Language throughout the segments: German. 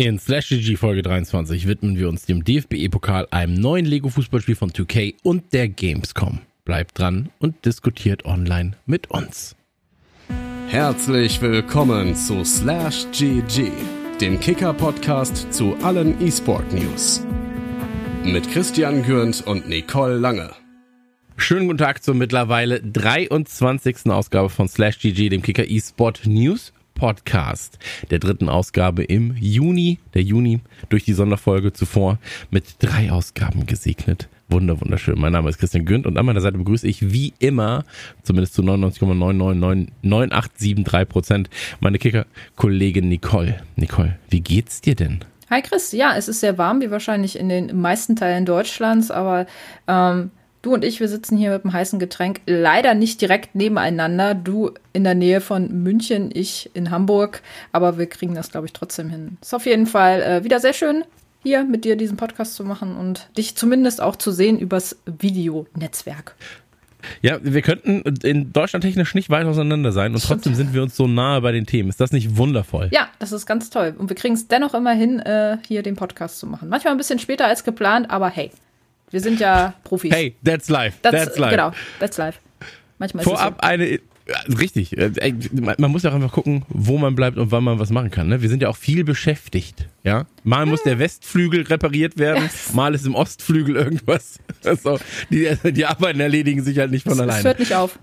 In Slash GG Folge 23 widmen wir uns dem DFB-Pokal, einem neuen Lego-Fußballspiel von 2K und der Gamescom. Bleibt dran und diskutiert online mit uns. Herzlich willkommen zu Slash GG, dem Kicker-Podcast zu allen E-Sport-News. Mit Christian Gürnt und Nicole Lange. Schönen guten Tag zur mittlerweile 23. Ausgabe von Slash GG, dem Kicker E-Sport News Podcast, der dritten Ausgabe im Juni, der Juni durch die Sonderfolge zuvor mit drei Ausgaben gesegnet. Wunder, wunderschön. Mein Name ist Christian Günd und an meiner Seite begrüße ich wie immer, zumindest zu 99,9999873 Prozent, meine Kicker-Kollegin Nicole. Nicole, wie geht's dir denn? Hi Chris, ja, es ist sehr warm, wie wahrscheinlich in den meisten Teilen Deutschlands, aber ähm, Du und ich, wir sitzen hier mit einem heißen Getränk, leider nicht direkt nebeneinander. Du in der Nähe von München, ich in Hamburg, aber wir kriegen das, glaube ich, trotzdem hin. Ist auf jeden Fall äh, wieder sehr schön, hier mit dir diesen Podcast zu machen und dich zumindest auch zu sehen übers Videonetzwerk. Ja, wir könnten in Deutschland technisch nicht weit auseinander sein und trotzdem sind wir uns so nahe bei den Themen. Ist das nicht wundervoll? Ja, das ist ganz toll. Und wir kriegen es dennoch immer hin, äh, hier den Podcast zu machen. Manchmal ein bisschen später als geplant, aber hey. Wir sind ja Profis. Hey, that's life. That's, that's life. Genau, that's life. Manchmal Vorab so. eine Richtig. Äh, man muss ja auch einfach gucken, wo man bleibt und wann man was machen kann. Ne? Wir sind ja auch viel beschäftigt. Ja, mal muss der Westflügel repariert werden, mal ist im Ostflügel irgendwas. Also, die, die Arbeiten erledigen sich halt nicht von alleine. Es hört nicht auf.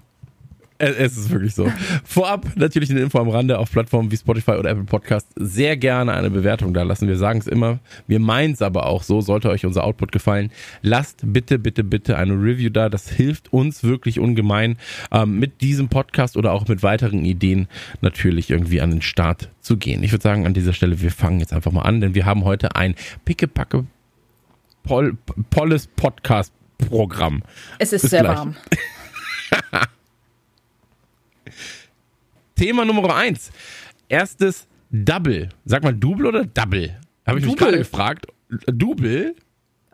Es ist wirklich so. Vorab natürlich eine Info am Rande auf Plattformen wie Spotify oder Apple Podcast. Sehr gerne eine Bewertung da lassen. Wir sagen es immer. Wir meinen es aber auch so. Sollte euch unser Output gefallen, lasst bitte, bitte, bitte eine Review da. Das hilft uns wirklich ungemein, ähm, mit diesem Podcast oder auch mit weiteren Ideen natürlich irgendwie an den Start zu gehen. Ich würde sagen, an dieser Stelle, wir fangen jetzt einfach mal an, denn wir haben heute ein pickepacke Pol Polles Podcast Programm. Es ist Bis sehr gleich. warm. Thema Nummer eins. Erstes Double. Sag mal Double oder Double? Habe ich Double. mich gerade gefragt. Double?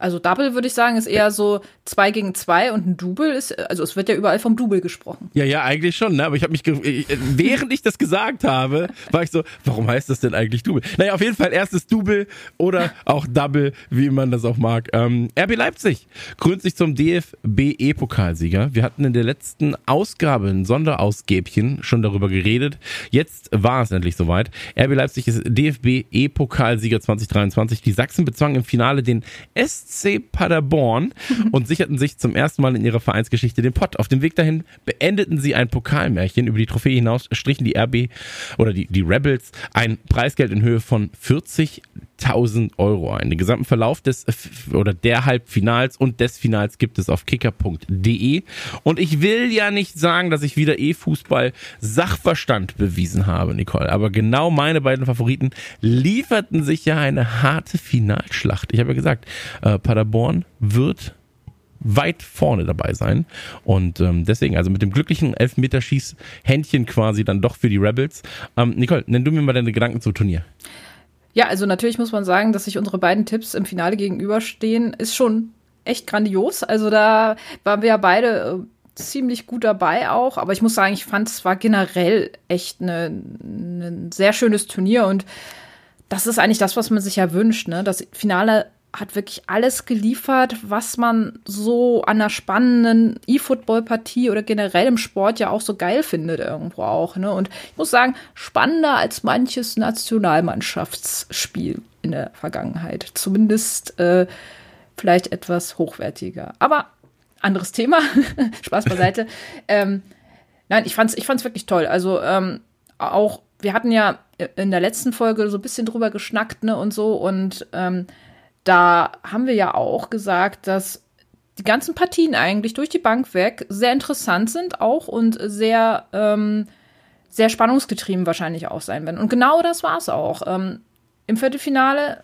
Also Double würde ich sagen, ist eher so zwei gegen zwei und ein Double ist, also es wird ja überall vom Double gesprochen. Ja, ja, eigentlich schon, ne? aber ich habe mich, während ich das gesagt habe, war ich so, warum heißt das denn eigentlich Double? Naja, auf jeden Fall erstes Double oder auch Double, wie man das auch mag. Ähm, RB Leipzig krönt sich zum DFB-E-Pokalsieger. Wir hatten in der letzten Ausgabe ein Sonderausgäbchen schon darüber geredet. Jetzt war es endlich soweit. RB Leipzig ist DFB-E-Pokalsieger 2023. Die Sachsen bezwangen im Finale den SC SC Paderborn und sicherten sich zum ersten Mal in ihrer Vereinsgeschichte den Pott. Auf dem Weg dahin beendeten sie ein Pokalmärchen. Über die Trophäe hinaus strichen die RB oder die, die Rebels ein Preisgeld in Höhe von 40.000 Euro ein. Den gesamten Verlauf des oder der Halbfinals und des Finals gibt es auf kicker.de. Und ich will ja nicht sagen, dass ich wieder E-Fußball Sachverstand bewiesen habe, Nicole. Aber genau meine beiden Favoriten lieferten sich ja eine harte Finalschlacht. Ich habe ja gesagt, äh, Paderborn wird weit vorne dabei sein. Und ähm, deswegen, also mit dem glücklichen Elfmeterschieß-Händchen quasi dann doch für die Rebels. Ähm, Nicole, nenn du mir mal deine Gedanken zum Turnier. Ja, also natürlich muss man sagen, dass sich unsere beiden Tipps im Finale gegenüberstehen, ist schon echt grandios. Also da waren wir ja beide äh, ziemlich gut dabei auch. Aber ich muss sagen, ich fand es war generell echt ein sehr schönes Turnier und das ist eigentlich das, was man sich ja wünscht. Ne? Das Finale hat wirklich alles geliefert, was man so an einer spannenden E-Football-Partie oder generell im Sport ja auch so geil findet irgendwo auch. Ne? Und ich muss sagen, spannender als manches Nationalmannschaftsspiel in der Vergangenheit. Zumindest äh, vielleicht etwas hochwertiger. Aber anderes Thema. Spaß beiseite. ähm, nein, ich fand's, ich fand's wirklich toll. Also ähm, auch, wir hatten ja in der letzten Folge so ein bisschen drüber geschnackt, ne, und so. Und ähm, da haben wir ja auch gesagt, dass die ganzen Partien eigentlich durch die Bank weg sehr interessant sind auch und sehr, ähm, sehr spannungsgetrieben wahrscheinlich auch sein werden. Und genau das war es auch. Ähm, Im Viertelfinale,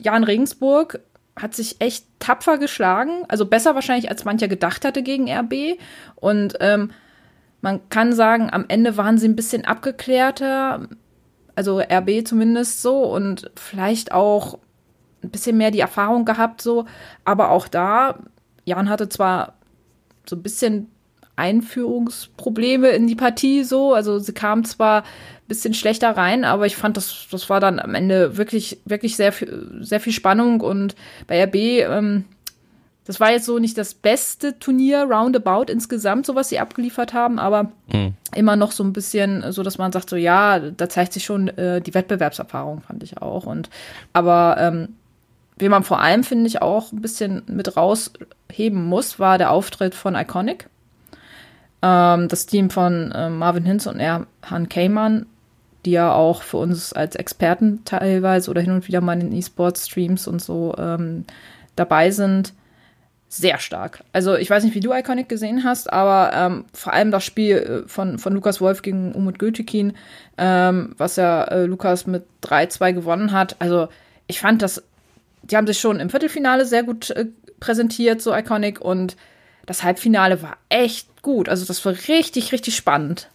Jan Regensburg hat sich echt tapfer geschlagen, also besser wahrscheinlich als mancher gedacht hatte gegen RB. Und ähm, man kann sagen, am Ende waren sie ein bisschen abgeklärter, also RB zumindest so und vielleicht auch ein bisschen mehr die Erfahrung gehabt, so. Aber auch da, Jan hatte zwar so ein bisschen Einführungsprobleme in die Partie so. Also sie kam zwar ein bisschen schlechter rein, aber ich fand, das, das war dann am Ende wirklich, wirklich sehr, sehr viel Spannung. Und bei RB, ähm, das war jetzt so nicht das beste Turnier roundabout insgesamt, so was sie abgeliefert haben, aber mhm. immer noch so ein bisschen, so dass man sagt, so ja, da zeigt sich schon äh, die Wettbewerbserfahrung, fand ich auch. Und aber ähm, wie man vor allem, finde ich, auch ein bisschen mit rausheben muss, war der Auftritt von Iconic. Ähm, das Team von äh, Marvin Hinz und Erhan Kayman, die ja auch für uns als Experten teilweise oder hin und wieder mal in E-Sports-Streams und so ähm, dabei sind sehr stark. Also ich weiß nicht, wie du Iconic gesehen hast, aber ähm, vor allem das Spiel äh, von, von Lukas Wolf gegen Umut Götekin, ähm, was ja äh, Lukas mit 3-2 gewonnen hat. Also ich fand das, die haben sich schon im Viertelfinale sehr gut äh, präsentiert, so Iconic, und das Halbfinale war echt gut. Also das war richtig, richtig spannend.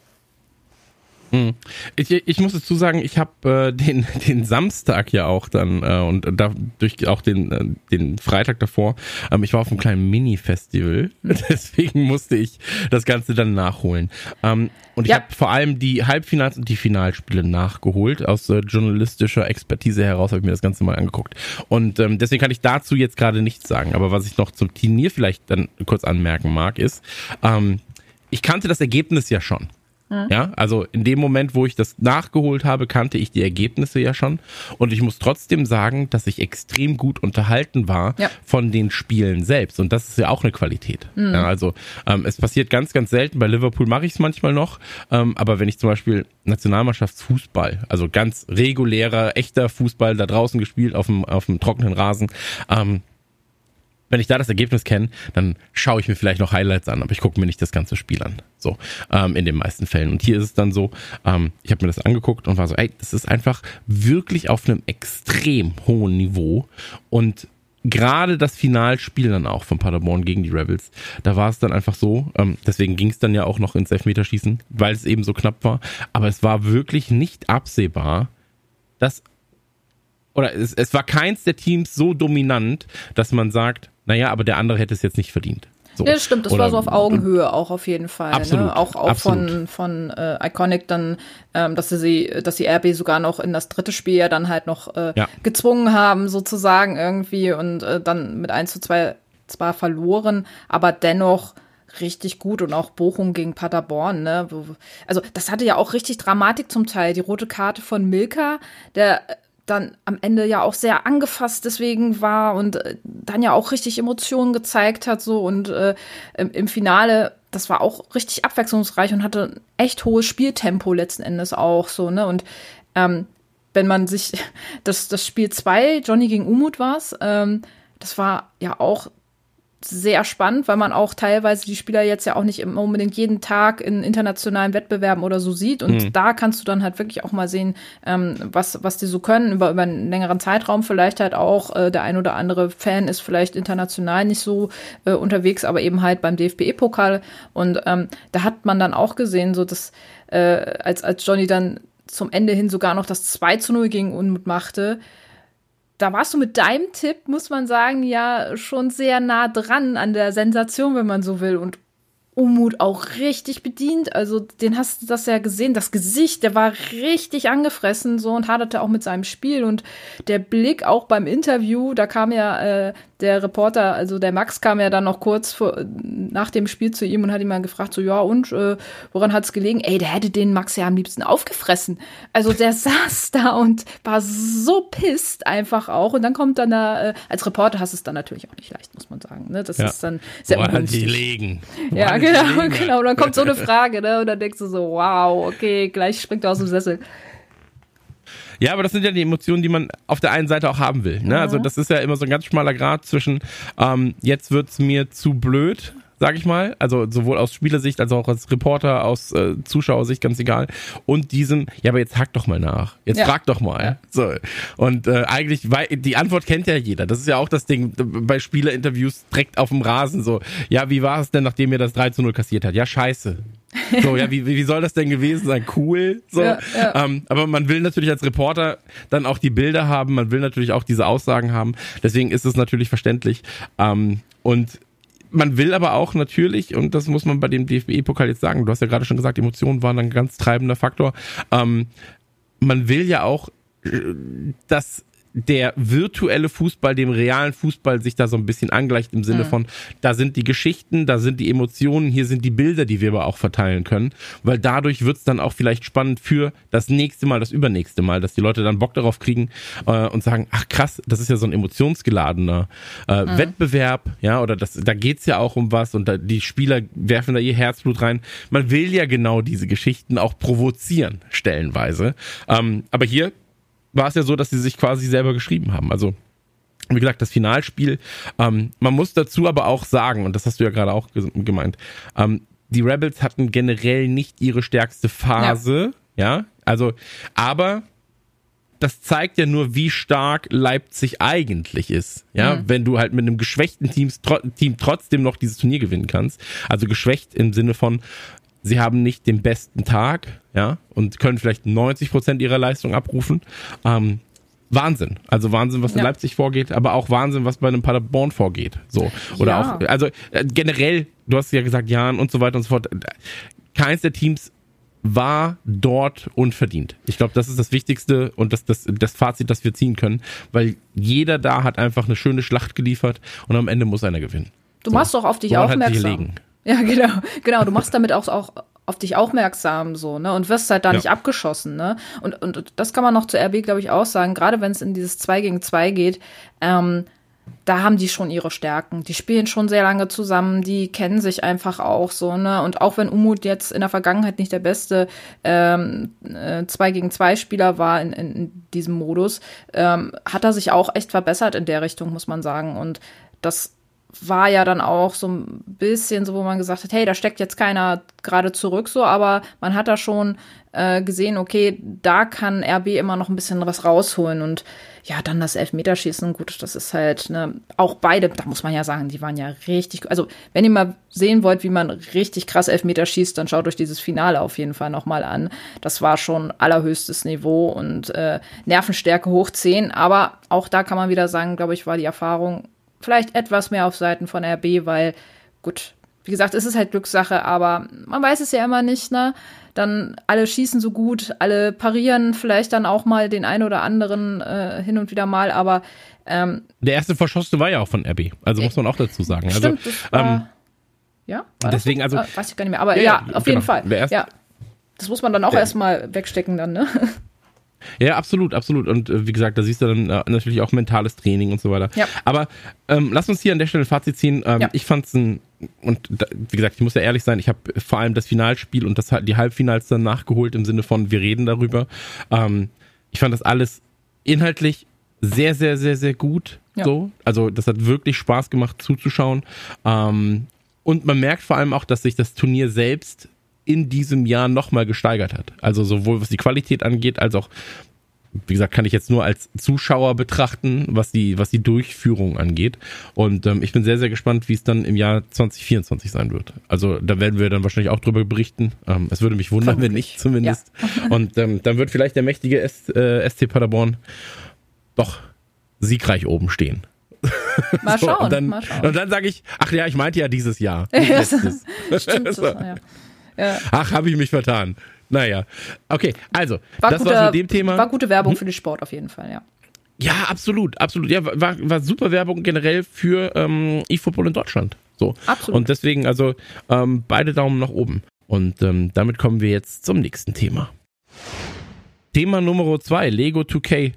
Hm. Ich, ich muss dazu sagen, ich habe äh, den, den Samstag ja auch dann äh, und dadurch auch den, äh, den Freitag davor, ähm, ich war auf einem kleinen Mini-Festival, deswegen musste ich das Ganze dann nachholen. Ähm, und ich ja. habe vor allem die Halbfinals und die Finalspiele nachgeholt. Aus äh, journalistischer Expertise heraus habe ich mir das Ganze mal angeguckt. Und ähm, deswegen kann ich dazu jetzt gerade nichts sagen. Aber was ich noch zum Turnier vielleicht dann kurz anmerken mag, ist, ähm, ich kannte das Ergebnis ja schon. Mhm. Ja, also in dem Moment, wo ich das nachgeholt habe, kannte ich die Ergebnisse ja schon. Und ich muss trotzdem sagen, dass ich extrem gut unterhalten war ja. von den Spielen selbst. Und das ist ja auch eine Qualität. Mhm. Ja, also ähm, es passiert ganz, ganz selten. Bei Liverpool mache ich es manchmal noch. Ähm, aber wenn ich zum Beispiel Nationalmannschaftsfußball, also ganz regulärer, echter Fußball da draußen gespielt auf dem, auf dem trockenen Rasen, ähm, wenn ich da das Ergebnis kenne, dann schaue ich mir vielleicht noch Highlights an, aber ich gucke mir nicht das ganze Spiel an. So, ähm, in den meisten Fällen. Und hier ist es dann so, ähm, ich habe mir das angeguckt und war so, ey, das ist einfach wirklich auf einem extrem hohen Niveau. Und gerade das Finalspiel dann auch von Paderborn gegen die Rebels, da war es dann einfach so, ähm, deswegen ging es dann ja auch noch ins Elfmeterschießen, weil es eben so knapp war. Aber es war wirklich nicht absehbar, dass oder es, es war keins der Teams so dominant, dass man sagt, naja, aber der andere hätte es jetzt nicht verdient. So. Ja, das stimmt, das Oder, war so auf Augenhöhe auch auf jeden Fall. Ne? Absolut, ne? Auch, auch absolut. von, von äh, Iconic dann, ähm, dass sie, dass die RB sogar noch in das dritte Spiel ja dann halt noch äh, ja. gezwungen haben, sozusagen irgendwie und äh, dann mit 1 zu 2 zwar verloren, aber dennoch richtig gut und auch Bochum gegen Paderborn, ne? Also das hatte ja auch richtig Dramatik zum Teil. Die rote Karte von Milka, der dann am Ende ja auch sehr angefasst deswegen war und äh, dann ja auch richtig Emotionen gezeigt hat so und äh, im, im, Finale das war auch richtig abwechslungsreich und hatte ein echt hohes Spieltempo letzten Endes auch so ne? Und ähm, wenn man sich das das Spiel 2 Johnny gegen Umut war ähm, das war ja auch sehr spannend, weil man auch teilweise die Spieler jetzt ja auch nicht unbedingt jeden Tag in internationalen Wettbewerben oder so sieht. Und mhm. da kannst du dann halt wirklich auch mal sehen, ähm, was, was die so können, über, über einen längeren Zeitraum vielleicht halt auch. Äh, der ein oder andere Fan ist vielleicht international nicht so äh, unterwegs, aber eben halt beim DFB-Pokal. Und ähm, da hat man dann auch gesehen, so dass äh, als, als Johnny dann zum Ende hin sogar noch das 2 zu 0 gegen Unmut machte, da warst du mit deinem Tipp, muss man sagen, ja schon sehr nah dran an der Sensation, wenn man so will. Und Umut auch richtig bedient. Also den hast du das ja gesehen. Das Gesicht, der war richtig angefressen so und haderte auch mit seinem Spiel. Und der Blick auch beim Interview, da kam ja äh, der Reporter, also der Max kam ja dann noch kurz vor, nach dem Spiel zu ihm und hat ihn mal gefragt, so ja und, äh, woran hat's gelegen? Ey, der hätte den Max ja am liebsten aufgefressen. Also der saß da und war so pisst einfach auch. Und dann kommt dann da, äh, als Reporter hast du es dann natürlich auch nicht leicht, muss man sagen. Ne? Das ja. ist dann sehr Woran ungünstig. die legen? Ja, genau, genau. Und dann kommt so eine Frage, ne? Und dann denkst du so, wow, okay, gleich springt er aus dem Sessel. Ja, aber das sind ja die Emotionen, die man auf der einen Seite auch haben will. Ne? Also das ist ja immer so ein ganz schmaler Grad zwischen ähm, jetzt wird's mir zu blöd, sag ich mal. Also sowohl aus Spielersicht als auch als Reporter, aus äh, Zuschauersicht, ganz egal. Und diesem, ja, aber jetzt hack doch mal nach. Jetzt ja. frag doch mal. Ja. So. Und äh, eigentlich, weil die Antwort kennt ja jeder. Das ist ja auch das Ding bei Spielerinterviews direkt auf dem Rasen so. Ja, wie war es denn, nachdem ihr das 3 zu 0 kassiert hat? Ja, scheiße. So, ja, wie, wie soll das denn gewesen sein? Cool. So. Ja, ja. Ähm, aber man will natürlich als Reporter dann auch die Bilder haben, man will natürlich auch diese Aussagen haben. Deswegen ist es natürlich verständlich. Ähm, und man will aber auch natürlich, und das muss man bei dem DFB-Pokal jetzt sagen, du hast ja gerade schon gesagt, Emotionen waren ein ganz treibender Faktor. Ähm, man will ja auch, äh, dass der virtuelle Fußball dem realen Fußball sich da so ein bisschen angleicht im Sinne mhm. von, da sind die Geschichten, da sind die Emotionen, hier sind die Bilder, die wir aber auch verteilen können, weil dadurch wird's dann auch vielleicht spannend für das nächste Mal, das übernächste Mal, dass die Leute dann Bock darauf kriegen äh, und sagen, ach krass, das ist ja so ein emotionsgeladener äh, mhm. Wettbewerb, ja, oder das, da geht's ja auch um was und da, die Spieler werfen da ihr Herzblut rein. Man will ja genau diese Geschichten auch provozieren, stellenweise. Ähm, aber hier war es ja so, dass sie sich quasi selber geschrieben haben. Also wie gesagt, das Finalspiel. Ähm, man muss dazu aber auch sagen, und das hast du ja gerade auch gemeint, ähm, die Rebels hatten generell nicht ihre stärkste Phase, ja. ja, also, aber das zeigt ja nur, wie stark Leipzig eigentlich ist. Ja, mhm. wenn du halt mit einem geschwächten Teams, Team trotzdem noch dieses Turnier gewinnen kannst. Also geschwächt im Sinne von, sie haben nicht den besten Tag, ja, und können vielleicht 90 Prozent ihrer Leistung abrufen. Ähm, Wahnsinn. Also Wahnsinn, was in ja. Leipzig vorgeht, aber auch Wahnsinn, was bei einem Paderborn vorgeht. So. Oder ja. auch, also äh, generell, du hast ja gesagt, Jan und so weiter und so fort. Keins der Teams war dort unverdient. Ich glaube, das ist das Wichtigste und das, das, das Fazit, das wir ziehen können, weil jeder da hat einfach eine schöne Schlacht geliefert und am Ende muss einer gewinnen. Du so. machst doch auf dich Woran aufmerksam. Ja, genau, genau. Du machst damit auch, auch auf dich aufmerksam so, ne? Und wirst halt da ja. nicht abgeschossen, ne? Und, und das kann man noch zu RB, glaube ich, auch sagen, gerade wenn es in dieses 2 gegen 2 geht, ähm, da haben die schon ihre Stärken. Die spielen schon sehr lange zusammen, die kennen sich einfach auch so, ne? Und auch wenn Umut jetzt in der Vergangenheit nicht der beste ähm, äh, 2 gegen 2 Spieler war in, in, in diesem Modus, ähm, hat er sich auch echt verbessert in der Richtung, muss man sagen. Und das war ja dann auch so ein bisschen so, wo man gesagt hat, hey, da steckt jetzt keiner gerade zurück so, aber man hat da schon äh, gesehen, okay, da kann RB immer noch ein bisschen was rausholen und ja, dann das Elfmeterschießen, gut, das ist halt, ne, auch beide, da muss man ja sagen, die waren ja richtig, also wenn ihr mal sehen wollt, wie man richtig krass Elfmeter schießt, dann schaut euch dieses Finale auf jeden Fall nochmal an. Das war schon allerhöchstes Niveau und äh, Nervenstärke hoch 10, aber auch da kann man wieder sagen, glaube ich, war die Erfahrung vielleicht etwas mehr auf Seiten von RB, weil, gut, wie gesagt, es ist halt Glückssache, aber man weiß es ja immer nicht, ne? Dann alle schießen so gut, alle parieren vielleicht dann auch mal den einen oder anderen äh, hin und wieder mal, aber ähm, der erste Verschossene war ja auch von RB, also muss man auch dazu sagen. Also, stimmt, also, ähm, ja, deswegen, also. Ah, weiß ich gar nicht mehr, aber ja, ja auf genau, jeden Fall. Ja. Das muss man dann auch erstmal wegstecken dann, ne? Ja, absolut, absolut. Und äh, wie gesagt, da siehst du dann äh, natürlich auch mentales Training und so weiter. Ja. Aber ähm, lass uns hier an der Stelle ein Fazit ziehen. Ähm, ja. Ich fand's ein, und da, wie gesagt, ich muss ja ehrlich sein, ich habe vor allem das Finalspiel und das die Halbfinals dann nachgeholt im Sinne von, wir reden darüber. Ähm, ich fand das alles inhaltlich sehr, sehr, sehr, sehr gut. Ja. So. Also, das hat wirklich Spaß gemacht zuzuschauen. Ähm, und man merkt vor allem auch, dass sich das Turnier selbst in diesem Jahr nochmal gesteigert hat. Also sowohl was die Qualität angeht, als auch, wie gesagt, kann ich jetzt nur als Zuschauer betrachten, was die, was die Durchführung angeht. Und ähm, ich bin sehr, sehr gespannt, wie es dann im Jahr 2024 sein wird. Also da werden wir dann wahrscheinlich auch drüber berichten. Ähm, es würde mich wundern, Vermutlich. wenn nicht zumindest. Ja. Und ähm, dann wird vielleicht der mächtige S, äh, SC Paderborn doch siegreich oben stehen. Mal schauen, so, und dann, mal schauen. Und dann sage ich, ach ja, ich meinte ja dieses Jahr. Stimmt, so. ja. Ja. Ach, habe ich mich vertan. Naja. Okay, also, war das guter, war's mit dem Thema. War gute Werbung hm? für den Sport auf jeden Fall, ja. Ja, absolut, absolut. Ja, war, war super Werbung generell für ähm, E-Football in Deutschland. So. Absolut. Und deswegen, also, ähm, beide Daumen nach oben. Und ähm, damit kommen wir jetzt zum nächsten Thema. Thema Nummer zwei, Lego 2K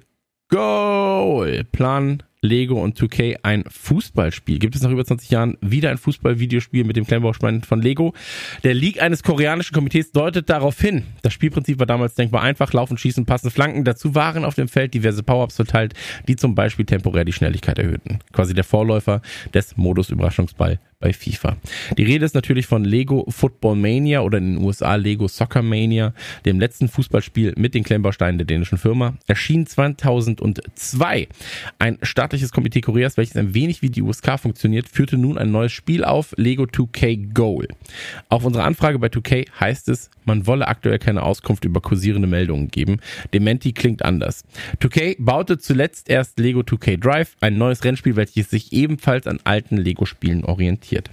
Goal. Plan Lego und 2K ein Fußballspiel. Gibt es nach über 20 Jahren wieder ein Fußball-Videospiel mit dem Kleinbaustein von Lego? Der League eines koreanischen Komitees deutet darauf hin. Das Spielprinzip war damals denkbar einfach. Laufen, schießen, passen, flanken. Dazu waren auf dem Feld diverse Power-Ups verteilt, die zum Beispiel temporär die Schnelligkeit erhöhten. Quasi der Vorläufer des Modus Überraschungsball bei FIFA. Die Rede ist natürlich von Lego Football Mania oder in den USA Lego Soccer Mania, dem letzten Fußballspiel mit den Klemmbausteinen der dänischen Firma. Erschien 2002. Ein staatliches Komitee Koreas, welches ein wenig wie die USK funktioniert, führte nun ein neues Spiel auf, Lego 2K Goal. Auf unsere Anfrage bei 2K heißt es, man wolle aktuell keine Auskunft über kursierende Meldungen geben. Dementi klingt anders. 2K baute zuletzt erst Lego 2K Drive, ein neues Rennspiel, welches sich ebenfalls an alten Lego-Spielen orientiert präsentiert.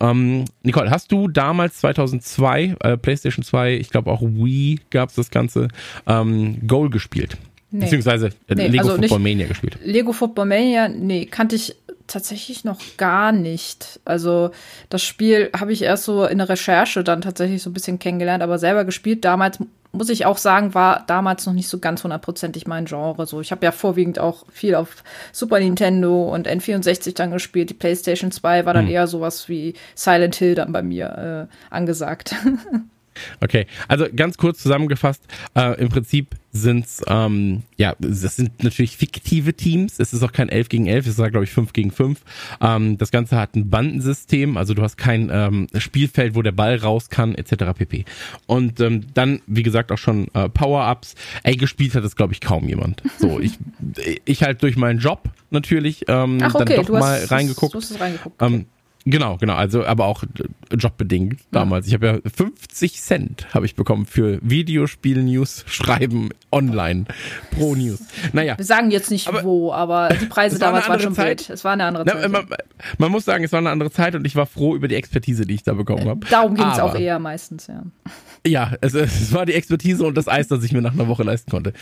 Ähm, Nicole, hast du damals 2002, äh, PlayStation 2, ich glaube auch Wii gab es das Ganze, ähm, Goal gespielt? Nee. Beziehungsweise äh, nee, Lego also Football Mania gespielt. Lego Football Mania, nee, kannte ich tatsächlich noch gar nicht. Also das Spiel habe ich erst so in der Recherche dann tatsächlich so ein bisschen kennengelernt, aber selber gespielt. Damals muss ich auch sagen, war damals noch nicht so ganz hundertprozentig mein Genre. So, ich habe ja vorwiegend auch viel auf Super Nintendo und N64 dann gespielt. Die PlayStation 2 war dann hm. eher sowas wie Silent Hill dann bei mir äh, angesagt. Okay, also ganz kurz zusammengefasst, äh, im Prinzip sind's ähm, ja, das sind natürlich fiktive Teams. Es ist auch kein 11 gegen 11, es ist, glaube ich, 5 gegen 5. Ähm, das Ganze hat ein Bandensystem, also du hast kein ähm, Spielfeld, wo der Ball raus kann, etc. pp. Und ähm, dann, wie gesagt, auch schon äh, Power-Ups. Ey, gespielt hat das, glaube ich, kaum jemand. So, ich, ich halt durch meinen Job natürlich ähm, Ach, okay. dann doch du mal hast, reingeguckt. Du hast reingeguckt. Ähm, okay. Genau, genau. Also, aber auch jobbedingt damals. Ja. Ich habe ja 50 Cent habe ich bekommen für Videospiel-News schreiben online pro News. Naja. Wir sagen jetzt nicht aber, wo, aber die Preise damals waren schon Zeit. Es war eine andere Zeit. Na, man, man, muss sagen, es war eine andere Zeit und ich war froh über die Expertise, die ich da bekommen habe. Darum ging es auch eher meistens, ja. Ja, es, es war die Expertise und das Eis, das ich mir nach einer Woche leisten konnte.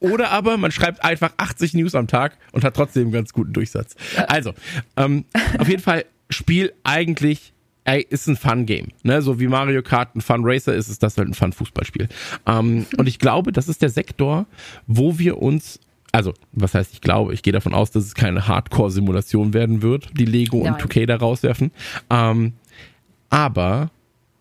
Oder aber man schreibt einfach 80 News am Tag und hat trotzdem einen ganz guten Durchsatz. Also, ähm, auf jeden Fall Spiel eigentlich ey, ist ein Fun-Game. Ne? So wie Mario Kart ein Fun-Racer ist, ist das halt ein Fun-Fußballspiel. Ähm, und ich glaube, das ist der Sektor, wo wir uns also, was heißt, ich glaube, ich gehe davon aus, dass es keine Hardcore-Simulation werden wird, die Lego Nein. und 2K da rauswerfen. Ähm, aber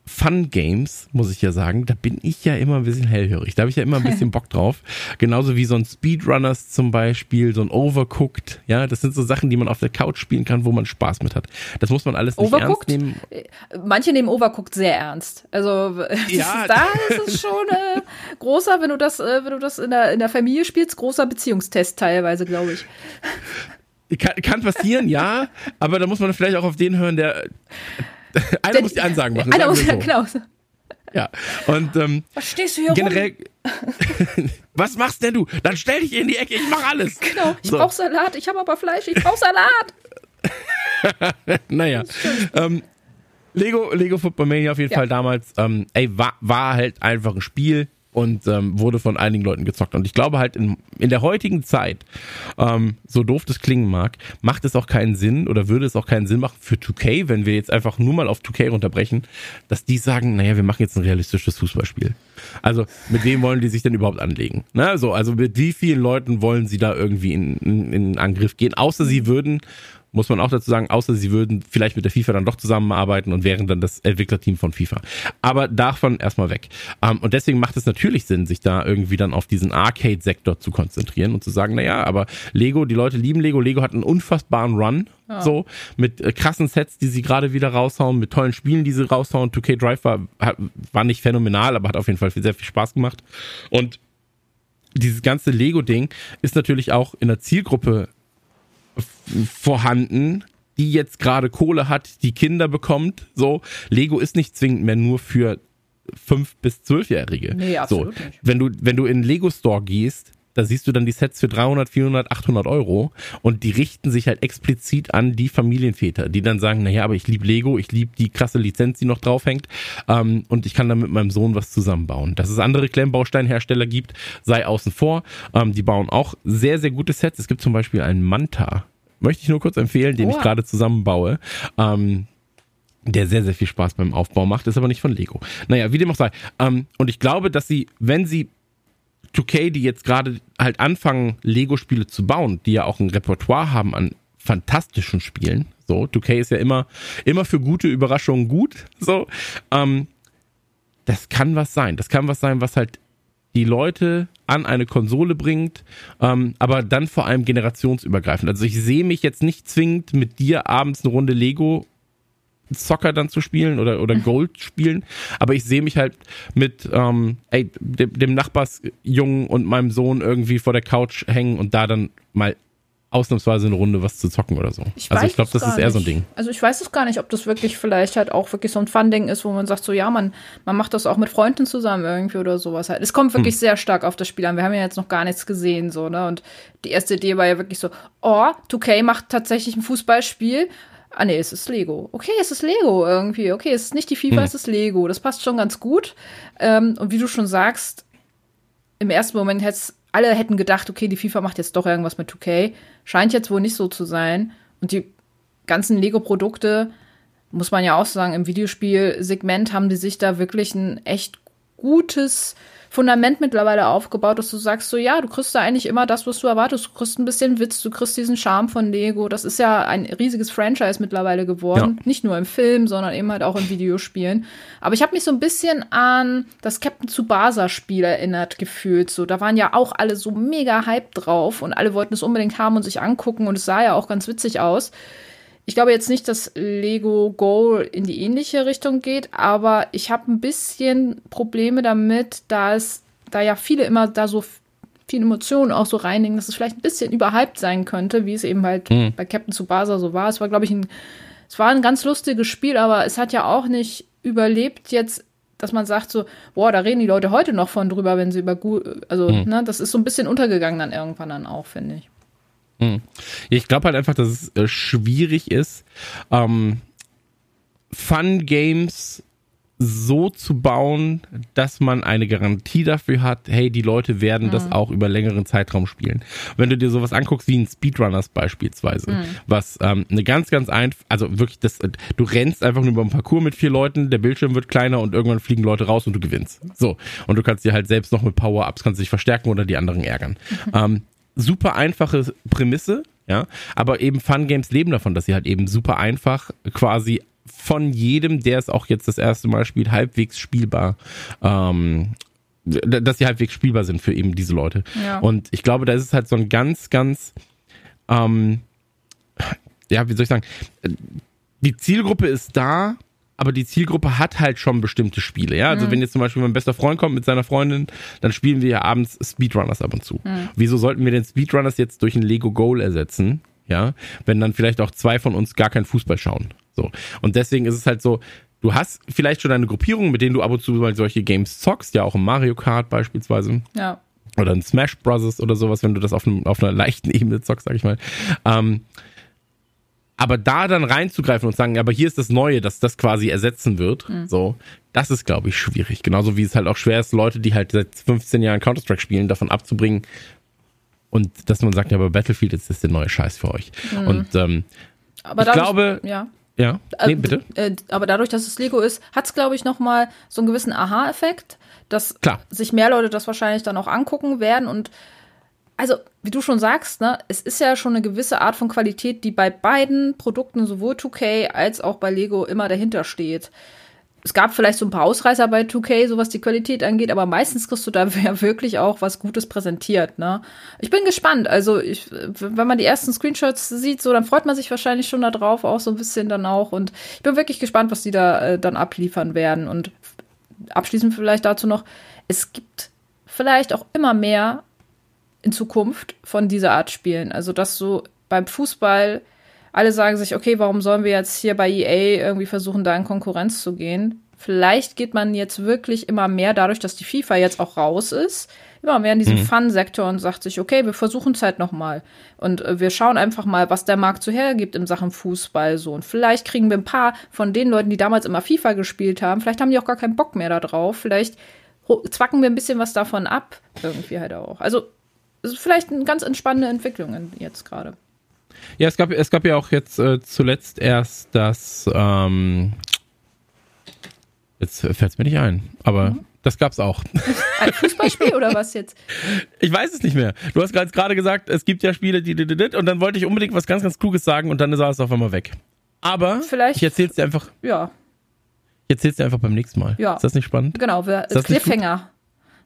Fun Games, muss ich ja sagen, da bin ich ja immer ein bisschen hellhörig. Da habe ich ja immer ein bisschen Bock drauf. Genauso wie so ein Speedrunners zum Beispiel, so ein Overcooked. Ja, das sind so Sachen, die man auf der Couch spielen kann, wo man Spaß mit hat. Das muss man alles nicht Overcooked? ernst nehmen. Äh, manche nehmen Overcooked sehr ernst. Also ja. da ist es schon äh, großer, wenn du das, äh, wenn du das in der, in der Familie spielst, großer Beziehungstest teilweise, glaube ich. Kann, kann passieren, ja, aber da muss man vielleicht auch auf den hören, der einer muss die Ansagen machen. Einer muss, so. genau. Ja, und ähm, was stehst du hier generell, was machst denn du? Dann stell dich in die Ecke, ich mach alles. Genau, ich so. brauch Salat, ich habe aber Fleisch, ich brauch Salat. naja, ähm, Lego, Lego Football Mania auf jeden ja. Fall damals, ähm, ey, war, war halt einfach ein Spiel, und ähm, wurde von einigen Leuten gezockt. Und ich glaube halt in, in der heutigen Zeit, ähm, so doof das klingen mag, macht es auch keinen Sinn oder würde es auch keinen Sinn machen für 2K, wenn wir jetzt einfach nur mal auf 2K runterbrechen, dass die sagen, naja, wir machen jetzt ein realistisches Fußballspiel. Also mit wem wollen die sich denn überhaupt anlegen? Na, so, also mit wie vielen Leuten wollen sie da irgendwie in, in, in Angriff gehen? Außer sie würden muss man auch dazu sagen, außer sie würden vielleicht mit der FIFA dann doch zusammenarbeiten und wären dann das Entwicklerteam von FIFA. Aber davon erstmal weg. Ähm, und deswegen macht es natürlich Sinn, sich da irgendwie dann auf diesen Arcade-Sektor zu konzentrieren und zu sagen, naja, aber Lego, die Leute lieben Lego, Lego hat einen unfassbaren Run, ja. so, mit äh, krassen Sets, die sie gerade wieder raushauen, mit tollen Spielen, die sie raushauen. 2K Drive war, war nicht phänomenal, aber hat auf jeden Fall sehr viel Spaß gemacht. Und dieses ganze Lego-Ding ist natürlich auch in der Zielgruppe vorhanden, die jetzt gerade Kohle hat, die Kinder bekommt. So, Lego ist nicht zwingend mehr nur für fünf bis zwölfjährige. Nee, absolut so, nicht. Wenn du wenn du in den Lego Store gehst, da siehst du dann die Sets für 300, 400, 800 Euro und die richten sich halt explizit an die Familienväter, die dann sagen, naja, aber ich liebe Lego, ich liebe die krasse Lizenz, die noch draufhängt ähm, und ich kann dann mit meinem Sohn was zusammenbauen. Dass es andere Klemmbausteinhersteller gibt, sei außen vor. Ähm, die bauen auch sehr, sehr gute Sets. Es gibt zum Beispiel einen Manta, möchte ich nur kurz empfehlen, den oh. ich gerade zusammenbaue. Ähm, der sehr, sehr viel Spaß beim Aufbau macht, ist aber nicht von Lego. Naja, wie dem auch sei. Ähm, und ich glaube, dass sie, wenn sie 2K, die jetzt gerade halt anfangen, Lego-Spiele zu bauen, die ja auch ein Repertoire haben an fantastischen Spielen. So, 2K ist ja immer, immer für gute Überraschungen gut. So, ähm, das kann was sein. Das kann was sein, was halt die Leute an eine Konsole bringt, ähm, aber dann vor allem generationsübergreifend. Also ich sehe mich jetzt nicht zwingend mit dir abends eine Runde Lego Soccer dann zu spielen oder, oder Gold spielen. Aber ich sehe mich halt mit ähm, ey, dem, dem Nachbarsjungen und meinem Sohn irgendwie vor der Couch hängen und da dann mal ausnahmsweise eine Runde was zu zocken oder so. Ich also ich glaube, das ist eher nicht. so ein Ding. Also ich weiß es gar nicht, ob das wirklich vielleicht halt auch wirklich so ein Fun-Ding ist, wo man sagt, so ja, man, man macht das auch mit Freunden zusammen irgendwie oder sowas halt. Es kommt wirklich hm. sehr stark auf das Spiel an. Wir haben ja jetzt noch gar nichts gesehen, so, ne? Und die erste Idee war ja wirklich so, oh, 2K macht tatsächlich ein Fußballspiel Ah nee, es ist Lego. Okay, es ist Lego irgendwie. Okay, es ist nicht die FIFA, hm. es ist Lego. Das passt schon ganz gut. Ähm, und wie du schon sagst, im ersten Moment hätte alle hätten gedacht, okay, die FIFA macht jetzt doch irgendwas mit 2K. Scheint jetzt wohl nicht so zu sein. Und die ganzen Lego-Produkte, muss man ja auch sagen, im Videospielsegment haben die sich da wirklich ein echt gutes Fundament mittlerweile aufgebaut, dass du sagst, so ja, du kriegst da eigentlich immer das, was du erwartest. Du kriegst ein bisschen Witz, du kriegst diesen Charme von Lego. Das ist ja ein riesiges Franchise mittlerweile geworden. Ja. Nicht nur im Film, sondern eben halt auch in Videospielen. Aber ich habe mich so ein bisschen an das Captain Tsubasa-Spiel erinnert gefühlt. So, da waren ja auch alle so mega hype drauf und alle wollten es unbedingt haben und sich angucken und es sah ja auch ganz witzig aus. Ich glaube jetzt nicht, dass Lego Go in die ähnliche Richtung geht, aber ich habe ein bisschen Probleme damit, da es da ja viele immer da so viele Emotionen auch so reinigen, dass es vielleicht ein bisschen überhyped sein könnte, wie es eben halt mhm. bei Captain Tsubasa so war. Es war, glaube ich, ein, es war ein ganz lustiges Spiel, aber es hat ja auch nicht überlebt jetzt, dass man sagt so, boah, da reden die Leute heute noch von drüber, wenn sie über, also, mhm. ne, das ist so ein bisschen untergegangen dann irgendwann dann auch, finde ich. Hm. Ich glaube halt einfach, dass es äh, schwierig ist, ähm, Fun Games so zu bauen, dass man eine Garantie dafür hat, hey, die Leute werden mhm. das auch über längeren Zeitraum spielen. Wenn du dir sowas anguckst wie ein Speedrunners beispielsweise, mhm. was ähm, eine ganz, ganz einfach, also wirklich, das, du rennst einfach nur über einen Parcours mit vier Leuten, der Bildschirm wird kleiner und irgendwann fliegen Leute raus und du gewinnst. So. Und du kannst dir halt selbst noch mit Power-Ups, kannst dich verstärken oder die anderen ärgern. Mhm. Ähm, super einfache Prämisse, ja, aber eben Fun Games leben davon, dass sie halt eben super einfach quasi von jedem, der es auch jetzt das erste Mal spielt, halbwegs spielbar, ähm, dass sie halbwegs spielbar sind für eben diese Leute. Ja. Und ich glaube, da ist es halt so ein ganz, ganz, ähm, ja, wie soll ich sagen, die Zielgruppe ist da, aber die Zielgruppe hat halt schon bestimmte Spiele, ja. Also mhm. wenn jetzt zum Beispiel mein bester Freund kommt mit seiner Freundin, dann spielen wir ja abends Speedrunners ab und zu. Mhm. Wieso sollten wir den Speedrunners jetzt durch ein Lego Goal ersetzen? Ja, wenn dann vielleicht auch zwei von uns gar keinen Fußball schauen. So. Und deswegen ist es halt so, du hast vielleicht schon eine Gruppierung, mit denen du ab und zu mal solche Games zockst, ja auch im Mario Kart beispielsweise. Ja. Oder in Smash Bros. oder sowas, wenn du das auf, einem, auf einer leichten Ebene zockst, sag ich mal. Ähm, aber da dann reinzugreifen und sagen, aber hier ist das Neue, dass das quasi ersetzen wird, mhm. so, das ist, glaube ich, schwierig. Genauso wie es halt auch schwer ist, Leute, die halt seit 15 Jahren Counter-Strike spielen, davon abzubringen. Und dass man sagt, ja, aber Battlefield ist das der neue Scheiß für euch. Mhm. Und ähm, aber ich dadurch, glaube, ja. Ja, nee, bitte. Äh, aber dadurch, dass es Lego ist, hat es, glaube ich, nochmal so einen gewissen Aha-Effekt, dass Klar. sich mehr Leute das wahrscheinlich dann auch angucken werden und also, wie du schon sagst, ne, es ist ja schon eine gewisse Art von Qualität, die bei beiden Produkten, sowohl 2K als auch bei Lego, immer dahinter steht. Es gab vielleicht so ein paar Ausreißer bei 2K, so was die Qualität angeht, aber meistens kriegst du da ja wirklich auch was Gutes präsentiert, ne? Ich bin gespannt. Also, ich, wenn man die ersten Screenshots sieht, so, dann freut man sich wahrscheinlich schon darauf, auch so ein bisschen dann auch. Und ich bin wirklich gespannt, was die da äh, dann abliefern werden. Und abschließend vielleicht dazu noch, es gibt vielleicht auch immer mehr in Zukunft von dieser Art spielen. Also, dass so beim Fußball alle sagen sich, okay, warum sollen wir jetzt hier bei EA irgendwie versuchen, da in Konkurrenz zu gehen? Vielleicht geht man jetzt wirklich immer mehr, dadurch, dass die FIFA jetzt auch raus ist, immer mehr in diesen mhm. Fun-Sektor und sagt sich, okay, wir versuchen es halt nochmal. Und äh, wir schauen einfach mal, was der Markt so hergibt in Sachen Fußball so. Und vielleicht kriegen wir ein paar von den Leuten, die damals immer FIFA gespielt haben, vielleicht haben die auch gar keinen Bock mehr da drauf. Vielleicht zwacken wir ein bisschen was davon ab. Irgendwie halt auch. Also ist vielleicht eine ganz entspannende Entwicklung jetzt gerade. Ja, es gab, es gab ja auch jetzt äh, zuletzt erst das, ähm, jetzt fällt es mir nicht ein, aber mhm. das gab's auch. Ein Fußballspiel oder was jetzt? Ich weiß es nicht mehr. Du hast gerade gesagt, es gibt ja Spiele, die, die, die, die, und dann wollte ich unbedingt was ganz, ganz Kluges sagen und dann ist es auf einmal weg. Aber Vielleicht, ich erzähl's dir einfach. Ja. Ich erzähl's dir einfach beim nächsten Mal. Ja. Ist das nicht spannend? Genau, wir, Cliffhanger.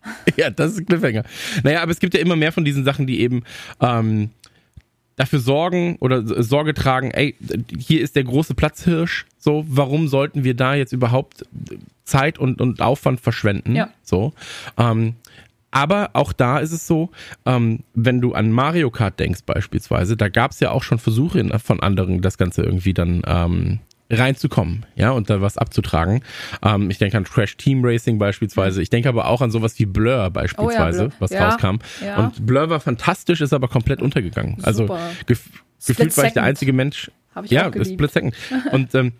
ja, das ist ein Cliffhanger. Naja, aber es gibt ja immer mehr von diesen Sachen, die eben ähm, dafür sorgen oder Sorge tragen, ey, hier ist der große Platzhirsch, so, warum sollten wir da jetzt überhaupt Zeit und, und Aufwand verschwenden? Ja. So. Ähm, aber auch da ist es so, ähm, wenn du an Mario Kart denkst beispielsweise, da gab es ja auch schon Versuche von anderen, das Ganze irgendwie dann ähm, reinzukommen, ja, und da was abzutragen. Ähm, ich denke an Crash Team Racing beispielsweise. Ich denke aber auch an sowas wie Blur beispielsweise, oh ja, Blur. was ja, rauskam. Ja. Und Blur war fantastisch, ist aber komplett untergegangen. Also gef gefühlt war ich der einzige Mensch. Habe ich ja. Split Second. Und ähm,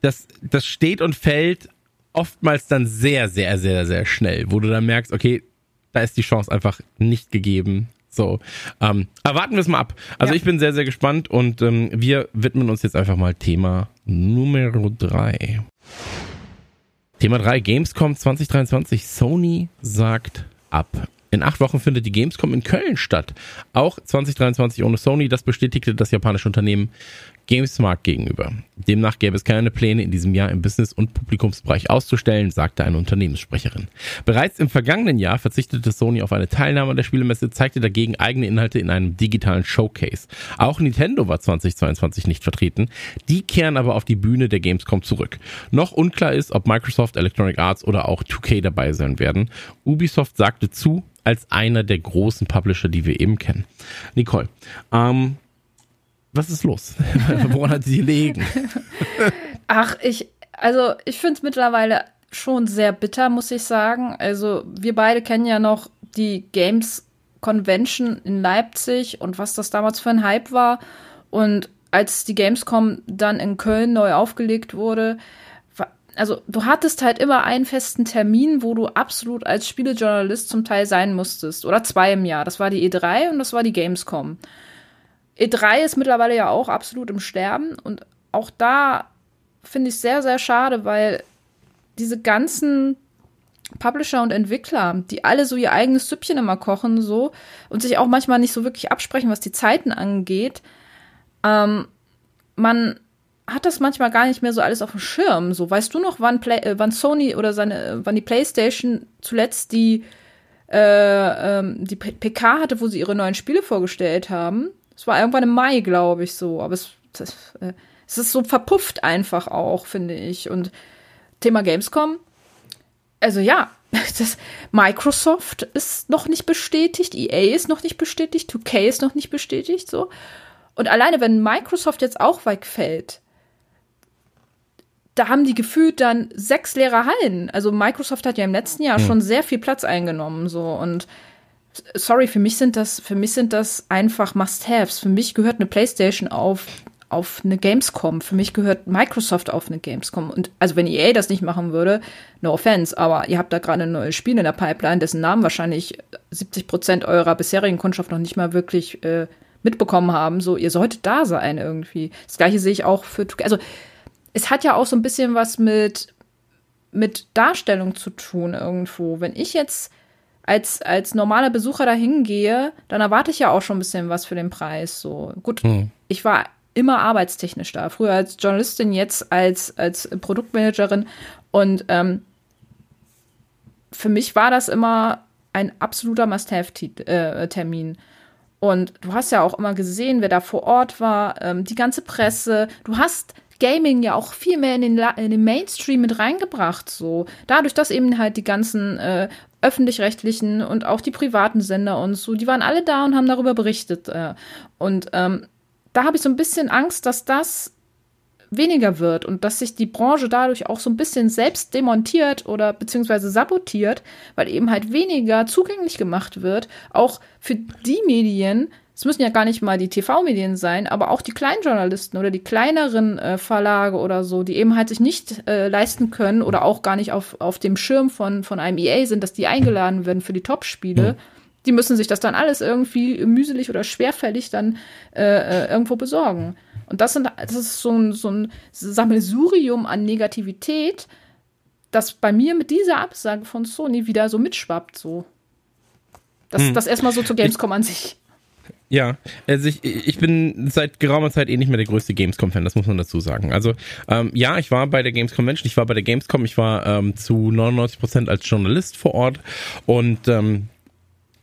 das, das steht und fällt oftmals dann sehr, sehr, sehr, sehr schnell, wo du dann merkst, okay, da ist die Chance einfach nicht gegeben. So, ähm, aber warten wir es mal ab. Also Ja. ich bin sehr, sehr gespannt und ähm, wir widmen uns jetzt einfach mal Thema Nummer drei. Thema 3, Gamescom 2023. Sony sagt ab. In acht Wochen findet die Gamescom in Köln statt. Auch 2023 ohne Sony, das bestätigte das japanische Unternehmen Gamesmarkt gegenüber. Demnach gäbe es keine Pläne, in diesem Jahr im Business- und Publikumsbereich auszustellen, sagte eine Unternehmenssprecherin. Bereits im vergangenen Jahr verzichtete Sony auf eine Teilnahme an der Spielemesse, zeigte dagegen eigene Inhalte in einem digitalen Showcase. Auch Nintendo war 2022 nicht vertreten. Die kehren aber auf die Bühne der Gamescom zurück. Noch unklar ist, ob Microsoft, Electronic Arts oder auch 2K dabei sein werden. Ubisoft sagte zu, als einer der großen Publisher, die wir eben kennen. Nicole, ähm, was ist los? Woran hat sie gelegen? Ach, ich, also ich finde es mittlerweile schon sehr bitter, muss ich sagen. Also wir beide kennen ja noch die Games Convention in Leipzig und was das damals für ein Hype war. Und als die Gamescom dann in Köln neu aufgelegt wurde, also du hattest halt immer einen festen Termin, wo du absolut als Spielejournalist zum Teil sein musstest. Oder zwei im Jahr. Das war die E3 und das war die Gamescom. E3 ist mittlerweile ja auch absolut im Sterben und auch da finde ich sehr, sehr schade, weil diese ganzen Publisher und Entwickler, die alle so ihr eigenes Süppchen immer kochen, so und sich auch manchmal nicht so wirklich absprechen, was die Zeiten angeht, ähm, man hat das manchmal gar nicht mehr so alles auf dem Schirm. So, weißt du noch, wann, Play äh, wann Sony oder seine, äh, wann die PlayStation zuletzt die, äh, ähm, die PK hatte, wo sie ihre neuen Spiele vorgestellt haben? Es war irgendwann im Mai, glaube ich, so. Aber es, das, äh, es ist so verpufft einfach auch, finde ich. Und Thema Gamescom, also ja, das, Microsoft ist noch nicht bestätigt, EA ist noch nicht bestätigt, 2K ist noch nicht bestätigt, so. Und alleine, wenn Microsoft jetzt auch wegfällt, da haben die gefühlt dann sechs leere Hallen. Also Microsoft hat ja im letzten Jahr schon sehr viel Platz eingenommen, so. Und sorry, für mich sind das, für mich sind das einfach Must-Haves. Für mich gehört eine PlayStation auf, auf eine Gamescom. Für mich gehört Microsoft auf eine Gamescom. Und also wenn EA das nicht machen würde, no offense, aber ihr habt da gerade ein neues Spiel in der Pipeline, dessen Namen wahrscheinlich 70 Prozent eurer bisherigen Kundschaft noch nicht mal wirklich äh, mitbekommen haben. So, ihr solltet da sein irgendwie. Das gleiche sehe ich auch für, also es hat ja auch so ein bisschen was mit, mit Darstellung zu tun irgendwo. Wenn ich jetzt als, als normaler Besucher da hingehe, dann erwarte ich ja auch schon ein bisschen was für den Preis. So, gut, Hm. ich war immer arbeitstechnisch da. Früher als Journalistin, jetzt als, als Produktmanagerin. Und ähm, für mich war das immer ein absoluter Must-Have-Termin. Und du hast ja auch immer gesehen, wer da vor Ort war, ähm, die ganze Presse. Du hast Gaming ja auch viel mehr in den, La in den Mainstream mit reingebracht, so. Dadurch, dass eben halt die ganzen äh, öffentlich-rechtlichen und auch die privaten Sender und so, die waren alle da und haben darüber berichtet. Äh. Und ähm, da habe ich so ein bisschen Angst, dass das weniger wird und dass sich die Branche dadurch auch so ein bisschen selbst demontiert oder beziehungsweise sabotiert, weil eben halt weniger zugänglich gemacht wird, auch für die Medien, es müssen ja gar nicht mal die TV-Medien sein, aber auch die kleinen Journalisten oder die kleineren äh, Verlage oder so, die eben halt sich nicht äh, leisten können oder auch gar nicht auf, auf dem Schirm von, von einem EA sind, dass die eingeladen werden für die Top-Spiele. Die müssen sich das dann alles irgendwie mühselig oder schwerfällig dann äh, äh, irgendwo besorgen. Und das, sind, das ist so ein, so ein Sammelsurium an Negativität, das bei mir mit dieser Absage von Sony wieder so mitschwappt. So. Das, das erstmal so zur Gamescom an sich. Ja, also ich, ich bin seit geraumer Zeit eh nicht mehr der größte Gamescom-Fan, das muss man dazu sagen. Also ähm, ja, ich war bei der Games Convention, ich war bei der Gamescom, ich war ähm, zu 99 Prozent als Journalist vor Ort und ähm,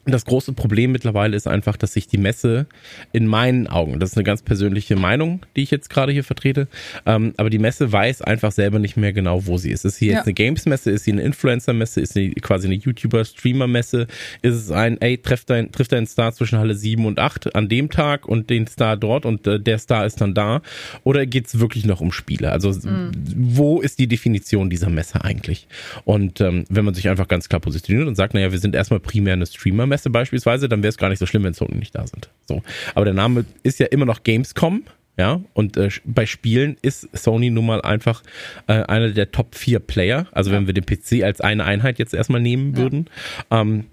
das große Problem mittlerweile ist einfach, dass sich die Messe in meinen Augen, das ist eine ganz persönliche Meinung, die ich jetzt gerade hier vertrete, ähm, aber die Messe weiß einfach selber nicht mehr genau, wo sie ist. Ist sie jetzt Ja. eine Games-Messe, ist sie eine Influencer-Messe, ist sie quasi eine YouTuber-Streamer-Messe, ist es ein, ey, trifft dein, trifft dein Star zwischen Halle 7 und 8 an dem Tag und den Star dort und äh, der Star ist dann da oder geht's wirklich noch um Spiele? Also wo ist die Definition dieser Messe eigentlich? Und ähm, wenn man sich einfach ganz klar positioniert und sagt, naja, wir sind erstmal primär eine Streamer-Messe beispielsweise, dann wäre es gar nicht so schlimm, wenn Sony nicht da sind. So. Aber der Name ist ja immer noch Gamescom. ja. Und äh, bei Spielen ist Sony nun mal einfach äh, einer der Top 4 Player. Also wenn wir den PC als eine Einheit jetzt erstmal nehmen würden. Ähm,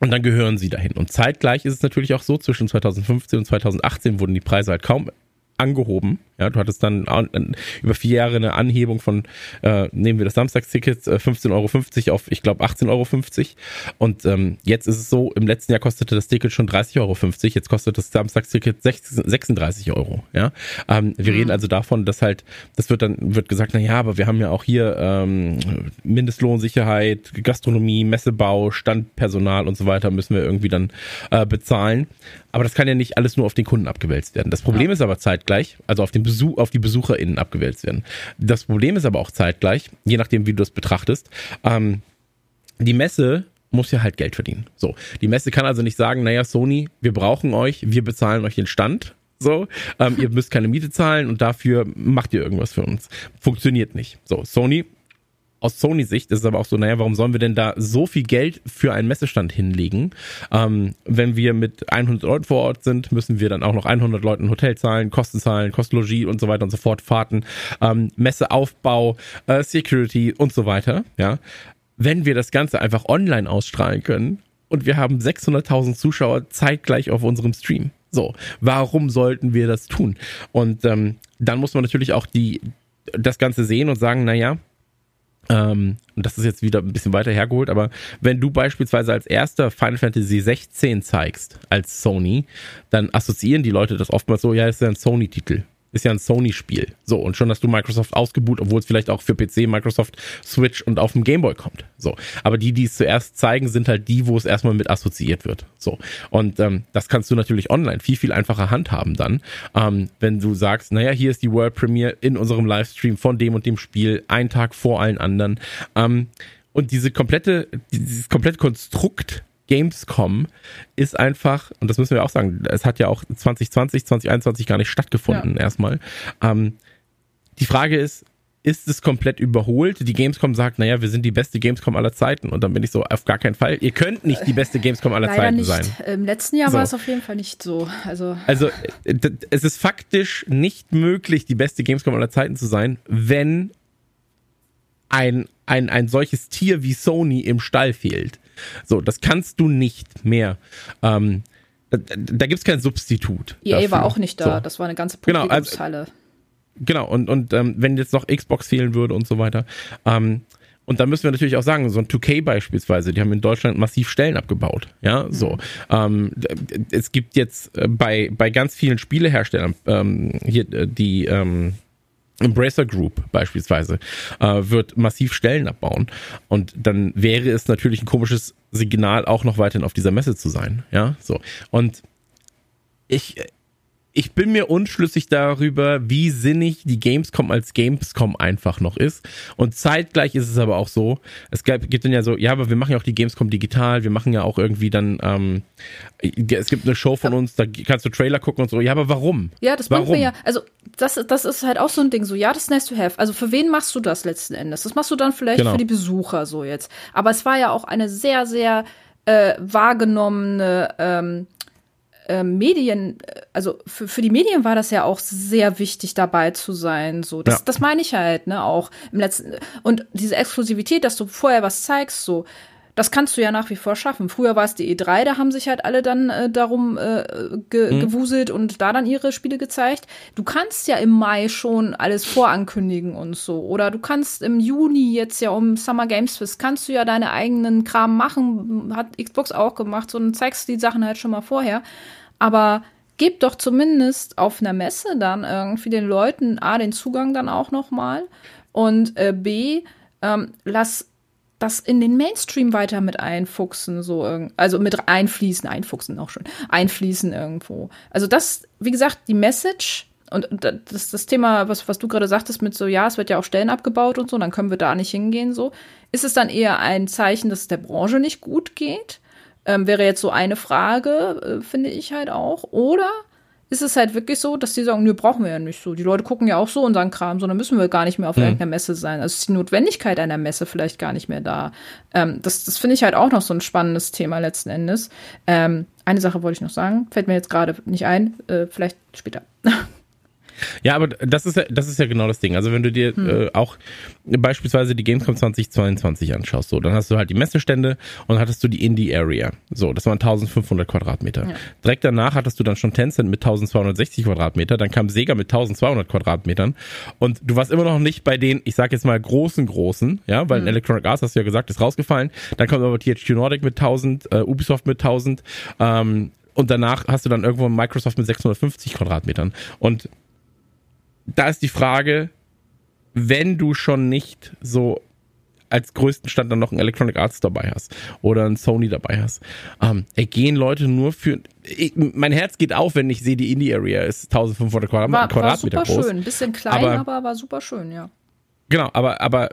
und dann gehören sie dahin. Und zeitgleich ist es natürlich auch so, zwischen 2015 und 2018 wurden die Preise halt kaum angehoben. Ja, du hattest dann über vier Jahre eine Anhebung von, äh, nehmen wir das Samstagsticket, äh, 15,50 Euro auf, ich glaube, 18,50 Euro. Und ähm, jetzt ist es so, im letzten Jahr kostete das Ticket schon 30,50 Euro, jetzt kostet das Samstagsticket 36 Euro. Ja, ähm, wir mhm. reden also davon, dass halt, das wird dann, wird gesagt, na ja, aber wir haben ja auch hier ähm, Mindestlohnsicherheit, Gastronomie, Messebau, Standpersonal und so weiter müssen wir irgendwie dann äh, bezahlen. Aber das kann ja nicht alles nur auf den Kunden abgewälzt werden. Das Problem ja. ist aber zeitgleich, also auf, den Besuch, auf die BesucherInnen abgewälzt werden. Das Problem ist aber auch zeitgleich, je nachdem, wie du das betrachtest, ähm, die Messe muss ja halt Geld verdienen. So, die Messe kann also nicht sagen, naja, Sony, wir brauchen euch, wir bezahlen euch den Stand. So, ähm, ihr müsst keine Miete zahlen und dafür macht ihr irgendwas für uns. Funktioniert nicht. So, Sony aus Sony-Sicht ist es aber auch so, naja, warum sollen wir denn da so viel Geld für einen Messestand hinlegen? Ähm, wenn wir mit 100 Leuten vor Ort sind, müssen wir dann auch noch 100 Leuten Hotel zahlen, Kosten zahlen, Kostologie und so weiter und so fort, Fahrten, ähm, Messeaufbau, äh, Security und so weiter, ja. Wenn wir das Ganze einfach online ausstrahlen können und wir haben 600.000 Zuschauer zeitgleich auf unserem Stream. So, warum sollten wir das tun? Und ähm, dann muss man natürlich auch die das Ganze sehen und sagen, naja, ähm, und das ist jetzt wieder ein bisschen weiter hergeholt, aber wenn du beispielsweise als erster Final Fantasy 16 zeigst, als Sony, dann assoziieren die Leute das oftmals so, ja, das ist ja ein Sony-Titel. Ist ja ein Sony-Spiel. So, und schon hast du Microsoft ausgebucht, obwohl es vielleicht auch für PC, Microsoft, Switch und auf dem Gameboy kommt. So. Aber die, die es zuerst zeigen, sind halt die, wo es erstmal mit assoziiert wird. So. Und ähm, das kannst du natürlich online viel, viel einfacher handhaben dann. Ähm, wenn du sagst, naja, hier ist die World Premiere in unserem Livestream von dem und dem Spiel, ein Tag vor allen anderen. Ähm, und diese komplette, dieses komplette Konstrukt Gamescom ist einfach, und das müssen wir auch sagen, es hat ja auch 2020, 2021 gar nicht stattgefunden ja. erstmal. Ähm, die Frage ist, ist es komplett überholt? Die Gamescom sagt, naja, wir sind die beste Gamescom aller Zeiten. Und dann bin ich so, auf gar keinen Fall. Ihr könnt nicht die beste Gamescom aller Leider Zeiten nicht. sein. Im letzten Jahr so. war es auf jeden Fall nicht so. Also, also äh, es ist faktisch nicht möglich, die beste Gamescom aller Zeiten zu sein, wenn ein, ein, ein solches Tier wie Sony im Stall fehlt. So, das kannst du nicht mehr. Ähm, da, da gibt es kein Substitut. EA dafür. war auch nicht da, so. das war eine ganze Publikumshalle. Genau, also, genau, und, und ähm, wenn jetzt noch Xbox fehlen würde und so weiter. Ähm, und da müssen wir natürlich auch sagen, so ein 2K beispielsweise, die haben in Deutschland massiv Stellen abgebaut. Ja, mhm. so. Ähm, es gibt jetzt äh, bei, bei ganz vielen Spieleherstellern ähm, hier äh, die ähm, Embracer Group beispielsweise äh, wird massiv Stellen abbauen. Und dann wäre es natürlich ein komisches Signal auch noch weiterhin auf dieser Messe zu sein, ja, so. Und ich ich bin mir unschlüssig darüber, wie sinnig die Gamescom als Gamescom einfach noch ist. Und zeitgleich ist es aber auch so, es gibt dann ja so, ja, aber wir machen ja auch die Gamescom digital, wir machen ja auch irgendwie dann, ähm, es gibt eine Show von uns, da kannst du Trailer gucken und so. Ja, aber warum? Ja, das warum? wir ja. Also das, das ist halt auch so ein Ding, so, ja, das ist nice to have. Also für wen machst du das letzten Endes? Das machst du dann vielleicht genau. für die Besucher so jetzt. Aber es war ja auch eine sehr, sehr äh, wahrgenommene ähm, äh, Medien, also für, für die Medien war das ja auch sehr wichtig, dabei zu sein. So, das, ja. das meine ich halt, ne, auch im letzten. Und diese Exklusivität, dass du vorher was zeigst, so, das kannst du ja nach wie vor schaffen. Früher war es die E3, da haben sich halt alle dann äh, darum äh, ge mhm. gewuselt und da dann ihre Spiele gezeigt. Du kannst ja im Mai schon alles vorankündigen und so. Oder du kannst im Juni jetzt ja um Summer Games Fest, kannst du ja deine eigenen Kram machen. Hat Xbox auch gemacht. So, dann zeigst du die Sachen halt schon mal vorher. Aber gebt doch zumindest auf einer Messe dann irgendwie den Leuten A, den Zugang dann auch nochmal und äh, B, ähm, lass das in den Mainstream weiter mit einfuchsen, so also mit einfließen, einfuchsen auch schon, einfließen irgendwo. Also das, wie gesagt, die Message und das, das Thema, was, was du gerade sagtest mit so, ja, es wird ja auch Stellen abgebaut und so, dann können wir da nicht hingehen, so. Ist es dann eher ein Zeichen, dass es der Branche nicht gut geht? Ähm, wäre jetzt so eine Frage, äh, finde ich halt auch. Oder ist es halt wirklich so, dass die sagen, nö, brauchen wir ja nicht so. Die Leute gucken ja auch so unseren Kram, so dann müssen wir gar nicht mehr auf mhm. irgendeiner Messe sein. Also ist die Notwendigkeit einer Messe vielleicht gar nicht mehr da. Ähm, das das finde ich halt auch noch so ein spannendes Thema letzten Endes. Ähm, eine Sache wollte ich noch sagen, fällt mir jetzt gerade nicht ein, äh, vielleicht später. Ja, aber das ist ja, das ist ja genau das Ding. Also wenn du dir hm. äh, auch beispielsweise die Gamescom 2022 anschaust, so, dann hast du halt die Messestände und hattest du die Indie Area. So, das waren 1500 Quadratmeter. Ja. Direkt danach hattest du dann schon Tencent mit 1260 Quadratmeter, dann kam Sega mit 1200 Quadratmetern und du warst immer noch nicht bei den, ich sag jetzt mal großen großen, ja, weil hm. Electronic Arts hast du ja gesagt, ist rausgefallen. Dann kommt aber THQ Nordic mit 1000, äh, Ubisoft mit 1000, ähm, und danach hast du dann irgendwo Microsoft mit 650 Quadratmetern. Und da ist die Frage, wenn du schon nicht so als größten Stand dann noch ein Electronic Arts dabei hast oder ein Sony dabei hast. Ähm, gehen Leute nur für. Ich, mein Herz geht auf, wenn ich sehe, die Indie Area ist 1500 Quadrat, war, Quadratmeter war super groß. schön, ein bisschen klein, aber, aber war super schön, ja. Genau, aber, aber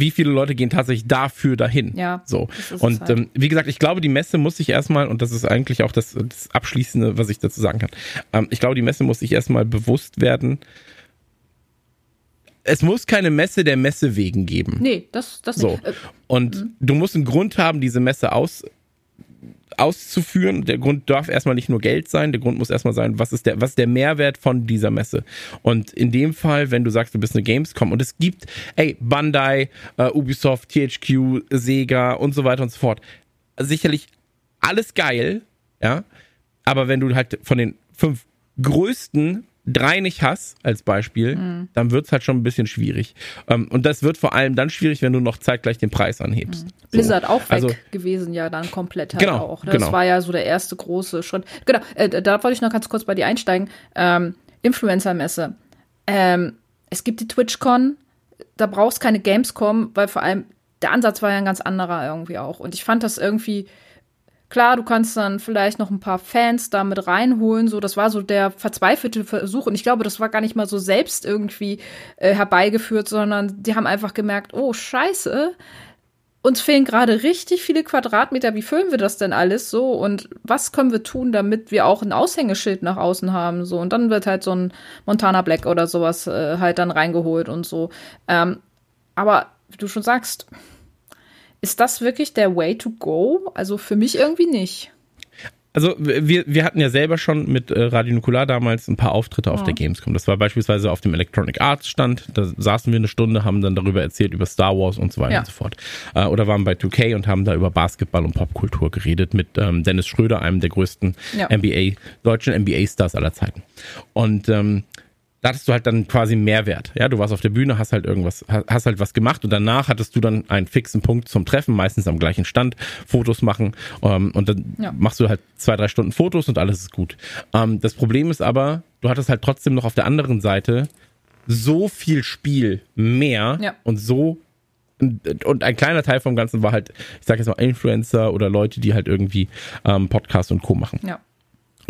wie viele Leute gehen tatsächlich dafür dahin. Ja. So. Und halt. ähm, wie gesagt, ich glaube, die Messe muss sich erstmal, und das ist eigentlich auch das, das Abschließende, was ich dazu sagen kann, ähm, ich glaube, die Messe muss sich erstmal bewusst werden, es muss keine Messe der Messe wegen geben. Nee, das, das so. Äh, und mhm. du musst einen Grund haben, diese Messe aus, auszuführen. Der Grund darf erstmal nicht nur Geld sein, der Grund muss erstmal sein, was ist der, was ist der Mehrwert von dieser Messe? Und in dem Fall, wenn du sagst, du bist eine Gamescom und es gibt, ey, Bandai, uh, Ubisoft, THQ, Sega und so weiter und so fort. Sicherlich alles geil, ja. Aber wenn du halt von den fünf größten drei nicht hast, als Beispiel, mhm. dann wird es halt schon ein bisschen schwierig. Ähm, und das wird vor allem dann schwierig, wenn du noch zeitgleich den Preis anhebst. Mhm. Blizzard so. auch weg also, gewesen, ja, dann komplett halt genau, auch. Das genau. war ja so der erste große Schritt. Genau, äh, da wollte ich noch ganz kurz bei dir einsteigen. Ähm, Influencer-Messe. Ähm, es gibt die TwitchCon, da brauchst keine Gamescom, weil vor allem der Ansatz war ja ein ganz anderer irgendwie auch. Und ich fand das irgendwie Klar, du kannst dann vielleicht noch ein paar Fans da mit reinholen, so das war so der verzweifelte Versuch und ich glaube, das war gar nicht mal so selbst irgendwie äh, herbeigeführt, sondern die haben einfach gemerkt, oh Scheiße, uns fehlen gerade richtig viele Quadratmeter, wie füllen wir das denn alles so und was können wir tun, damit wir auch ein Aushängeschild nach außen haben so und dann wird halt so ein Montana Black oder sowas äh, halt dann reingeholt und so. Ähm, aber wie du schon sagst, ist das wirklich der Way to go? Also für mich irgendwie nicht. Also wir, wir hatten ja selber schon mit äh, Radio Nukular damals ein paar Auftritte auf ja. der Gamescom. Das war beispielsweise auf dem Electronic Arts Stand. Da saßen wir eine Stunde, haben dann darüber erzählt, über Star Wars und so weiter ja. und so fort. Äh, oder waren bei 2K und haben da über Basketball und Popkultur geredet mit ähm, Dennis Schröder, einem der größten ja. NBA, deutschen NBA-Stars aller Zeiten. Und ähm, da hattest du halt dann quasi Mehrwert. Ja, du warst auf der Bühne, hast halt irgendwas, hast halt was gemacht und danach hattest du dann einen fixen Punkt zum Treffen, meistens am gleichen Stand, Fotos machen ähm, und dann ja. machst du halt zwei, drei Stunden Fotos und alles ist gut. Ähm, das Problem ist aber, du hattest halt trotzdem noch auf der anderen Seite so viel Spiel mehr ja. und so und ein kleiner Teil vom Ganzen war halt, ich sag jetzt mal Influencer oder Leute, die halt irgendwie ähm, Podcast und Co. machen. Ja.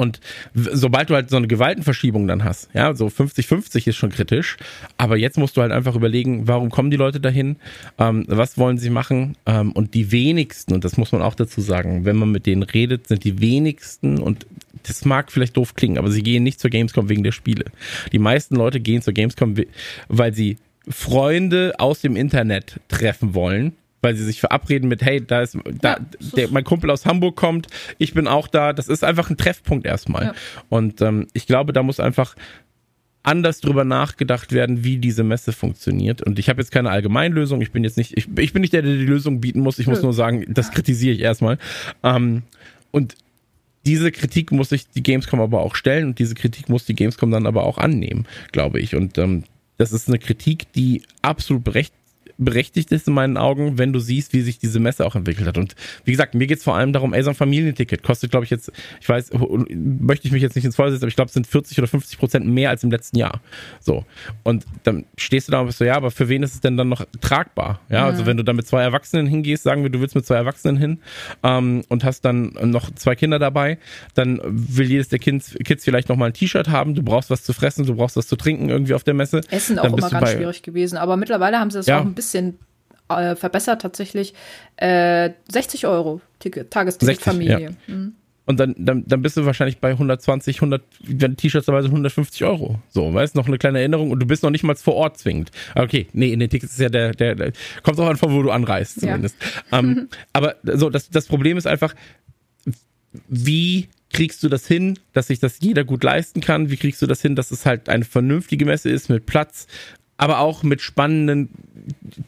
Und sobald du halt so eine Gewaltenverschiebung dann hast, ja, so 50-50 ist schon kritisch, aber jetzt musst du halt einfach überlegen, warum kommen die Leute dahin, ähm, was wollen sie machen ähm, und die wenigsten, und das muss man auch dazu sagen, wenn man mit denen redet, sind die wenigsten und das mag vielleicht doof klingen, aber sie gehen nicht zur Gamescom wegen der Spiele. Die meisten Leute gehen zur Gamescom, weil sie Freunde aus dem Internet treffen wollen weil sie sich verabreden mit, hey, da ist, da, ja, der, mein Kumpel aus Hamburg kommt, ich bin auch da. Das ist einfach ein Treffpunkt erstmal. Ja. Und ähm, ich glaube, da muss einfach anders drüber nachgedacht werden, wie diese Messe funktioniert. Und ich habe jetzt keine Allgemeinlösung. Ich bin jetzt nicht, ich, ich bin nicht der, der die Lösung bieten muss. Ich muss nur sagen, das kritisiere ich erstmal. Ähm, und diese Kritik muss sich die Gamescom aber auch stellen und diese Kritik muss die Gamescom dann aber auch annehmen, glaube ich. Und ähm, das ist eine Kritik, die absolut berechtigt berechtigt ist in meinen Augen, wenn du siehst, wie sich diese Messe auch entwickelt hat. Und wie gesagt, mir geht's vor allem darum, ey, so ein Familienticket kostet, glaube ich, jetzt, ich weiß, möchte ich mich jetzt nicht ins Feuer setzen, aber ich glaube, es sind 40 oder 50 Prozent mehr als im letzten Jahr. So. Und dann stehst du da und bist so, ja, aber für wen ist es denn dann noch tragbar? Ja, also mhm. also wenn du da mit zwei Erwachsenen hingehst, sagen wir, du willst mit zwei Erwachsenen hin ähm, und hast dann noch zwei Kinder dabei, dann will jedes der Kids, Kids vielleicht noch mal ein T-Shirt haben, du brauchst was zu fressen, du brauchst was zu trinken irgendwie auf der Messe. Essen auch immer ganz schwierig gewesen, aber mittlerweile haben sie das ja. auch ein bisschen bisschen äh, verbessert tatsächlich. Äh, 60 Euro Ticket, Tagesticket Familie. Ja. Mhm. Und dann, dann, dann bist du wahrscheinlich bei 120, 100, wenn T-Shirts dabei sind, 150 Euro. So, weißt noch eine kleine Erinnerung und du bist noch nicht mal vor Ort zwingend. Okay, nee, in den Tickets ist ja der, der, der kommt auch an, von wo du anreist zumindest. Ja. Ähm, aber so, das, das Problem ist einfach, wie kriegst du das hin, dass sich das jeder gut leisten kann? Wie kriegst du das hin, dass es halt eine vernünftige Messe ist mit Platz, aber auch mit spannenden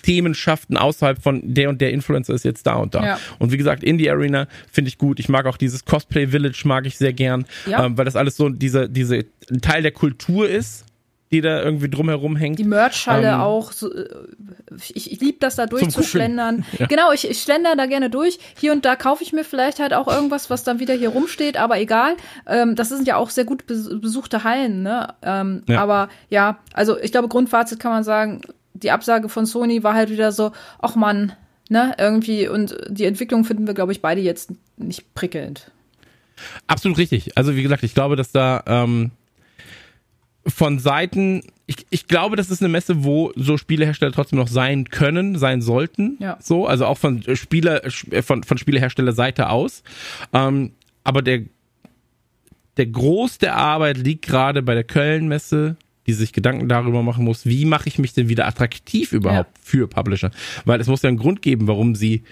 Themenschaften außerhalb von der und der Influencer ist jetzt da und da. Ja. Und wie gesagt, Indie Arena finde ich gut. Ich mag auch dieses Cosplay Village, mag ich sehr gern, ja. ähm, weil das alles so diese, diese Teil der Kultur ist die da irgendwie drumherum hängt. Die Merchhalle ähm, auch. So, äh, ich ich liebe das da durchzuschlendern. Ja. Genau, ich, ich schlender da gerne durch. Hier und da kaufe ich mir vielleicht halt auch irgendwas, was dann wieder hier rumsteht, aber egal. Ähm, das sind ja auch sehr gut besuchte Hallen, ne? Ähm, ja. Aber ja, also ich glaube, Grundfazit kann man sagen, die Absage von Sony war halt wieder so, ach man, ne, irgendwie, und die Entwicklung finden wir, glaube ich, beide jetzt nicht prickelnd. Absolut richtig. Also wie gesagt, ich glaube, dass da ähm, von Seiten, ich, ich glaube, das ist eine Messe, wo so Spielehersteller trotzdem noch sein können, sein sollten. Ja. So, also auch von Spieler, von, von Spieleherstellerseite aus. Ähm, aber der, der Groß der Arbeit liegt gerade bei der Köln-Messe, die sich Gedanken darüber machen muss, wie mache ich mich denn wieder attraktiv überhaupt ja. für Publisher? Weil es muss ja einen Grund geben, warum sie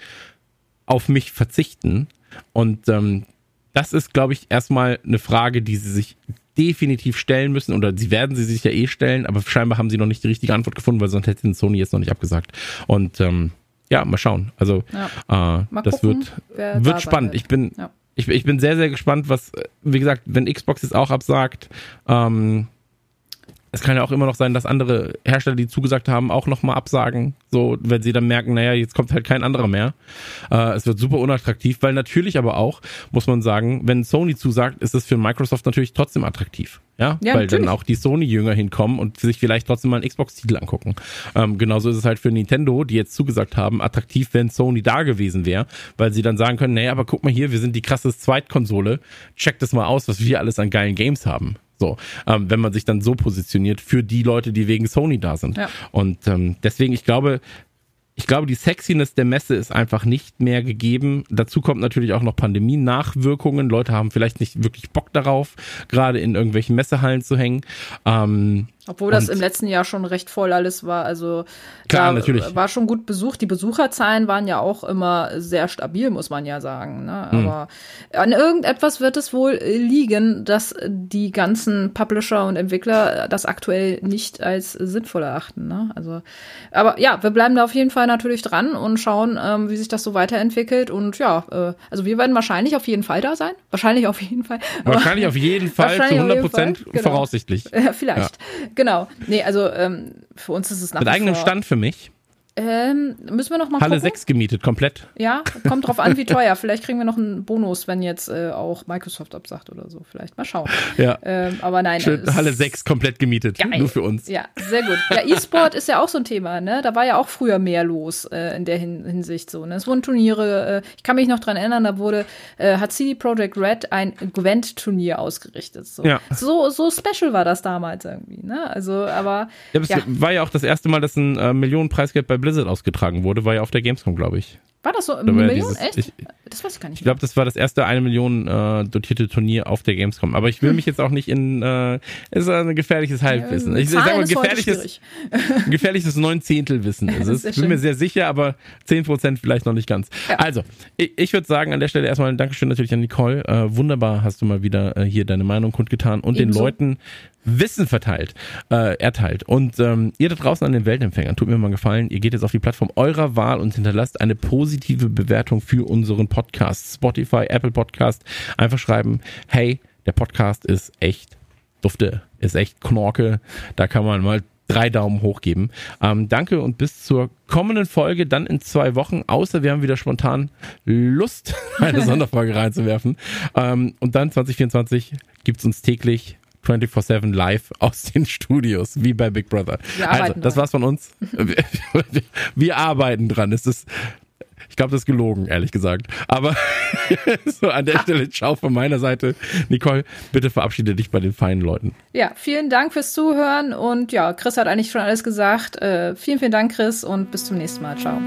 auf mich verzichten. Und ähm, das ist, glaube ich, erstmal eine Frage, die sie sich definitiv stellen müssen oder sie werden sie sich ja eh stellen, aber scheinbar haben sie noch nicht die richtige Antwort gefunden, weil sonst hätte Sony jetzt noch nicht abgesagt. Und ähm, ja, mal schauen. Also ja. äh, das gucken, wird, wird spannend. Ich bin, ja. ich, ich bin sehr, sehr gespannt, was, wie gesagt, wenn Xbox jetzt auch absagt, ähm, es kann ja auch immer noch sein, dass andere Hersteller, die zugesagt haben, auch nochmal absagen. So, wenn sie dann merken, naja, jetzt kommt halt kein anderer mehr. Äh, es wird super unattraktiv, weil natürlich aber auch, muss man sagen, wenn Sony zusagt, ist es für Microsoft natürlich trotzdem attraktiv. Ja, ja weil natürlich. dann auch die Sony-Jünger hinkommen und sich vielleicht trotzdem mal einen Xbox-Titel angucken. Ähm, genauso ist es halt für Nintendo, die jetzt zugesagt haben, attraktiv, wenn Sony da gewesen wäre, weil sie dann sagen können, naja, aber guck mal hier, wir sind die krasseste Zweitkonsole, check das mal aus, was wir alles an geilen Games haben. So, ähm, wenn man sich dann so positioniert für die Leute, die wegen Sony da sind. Ja. Und ähm, deswegen, ich glaube, ich glaube, die Sexiness der Messe ist einfach nicht mehr gegeben. Dazu kommt natürlich auch noch Pandemie-Nachwirkungen. Leute haben vielleicht nicht wirklich Bock darauf, gerade in irgendwelchen Messehallen zu hängen. Ähm, obwohl das im letzten Jahr schon recht voll alles war. Also klar, natürlich. war schon gut besucht. Die Besucherzahlen waren ja auch immer sehr stabil, muss man ja sagen. Ne? Hm. Aber an irgendetwas wird es wohl liegen, dass die ganzen Publisher und Entwickler das aktuell nicht als sinnvoll erachten. Ne? Also, aber ja, wir bleiben da auf jeden Fall natürlich dran und schauen, ähm, wie sich das so weiterentwickelt. Und ja, äh, also wir werden wahrscheinlich auf jeden Fall da sein. Wahrscheinlich auf jeden Fall. Wahrscheinlich auf jeden Fall zu 100 Prozent genau. voraussichtlich. Ja, vielleicht. Ja. Genau. Nee, also ähm, für uns ist es nach Mit eigenem Stand für mich. Ähm, müssen wir noch mal Halle gucken? 6 gemietet, komplett. Ja, kommt drauf an, wie teuer. Vielleicht kriegen wir noch einen Bonus, wenn jetzt äh, auch Microsoft absagt oder so. Vielleicht mal schauen. Ja. Ähm, aber nein. Schön, Halle 6 komplett gemietet. Geil. Nur für uns. Ja, sehr gut. Ja, E-Sport ist ja auch so ein Thema, ne? Da war ja auch früher mehr los äh, in der Hin Hinsicht so. Ne? Es wurden Turniere, äh, ich kann mich noch dran erinnern, da wurde, äh, hat CD Projekt Red ein Gwent-Turnier ausgerichtet. So. Ja. so, so special war das damals irgendwie, ne? Also, aber. Ja, ja. war ja auch das erste Mal, dass ein äh, Millionenpreisgeld bei Blizzard ausgetragen wurde, war ja auf der Gamescom, glaube ich. War das so? Eine Million? Dieses, Echt? Ich, das weiß ich gar nicht. Ich glaube, das war das erste eine Million äh, dotierte Turnier auf der Gamescom. Aber ich will hm. mich jetzt auch nicht in. Äh, ist ein gefährliches Halbwissen. ich sage mal, gefährliches, gefährliches Neunzehntelwissen ist es. Ich bin mir sehr sicher, aber zehn Prozent vielleicht noch nicht ganz. Ja. Also, ich, ich würde sagen, an der Stelle erstmal ein Dankeschön natürlich an Nicole. Äh, wunderbar hast du mal wieder äh, hier deine Meinung kundgetan und Ebenso. den Leuten Wissen verteilt, äh, erteilt. Und ähm, ihr da draußen an den Weltempfängern, tut mir mal einen Gefallen, ihr geht jetzt auf die Plattform eurer Wahl und hinterlasst eine positive Bewertung für unseren Podcast. Spotify, Apple Podcast. Einfach schreiben, hey, der Podcast ist echt dufte, ist echt Knorke. Da kann man mal drei Daumen hoch geben. Ähm, danke und bis zur kommenden Folge, dann in zwei Wochen, außer wir haben wieder spontan Lust, eine Sonderfolge reinzuwerfen. Ähm, und dann 2024 gibt's uns täglich 24-7 live aus den Studios, wie bei Big Brother. also, das war's von uns. Wir, wir arbeiten dran. Es ist, ich glaube, das ist gelogen, ehrlich gesagt. Aber so an der Stelle, ciao von meiner Seite. Nicole, bitte verabschiede dich bei den feinen Leuten. Ja, vielen Dank fürs Zuhören und ja, Chris hat eigentlich schon alles gesagt. Äh, vielen, vielen Dank, Chris, und bis zum nächsten Mal. Ciao.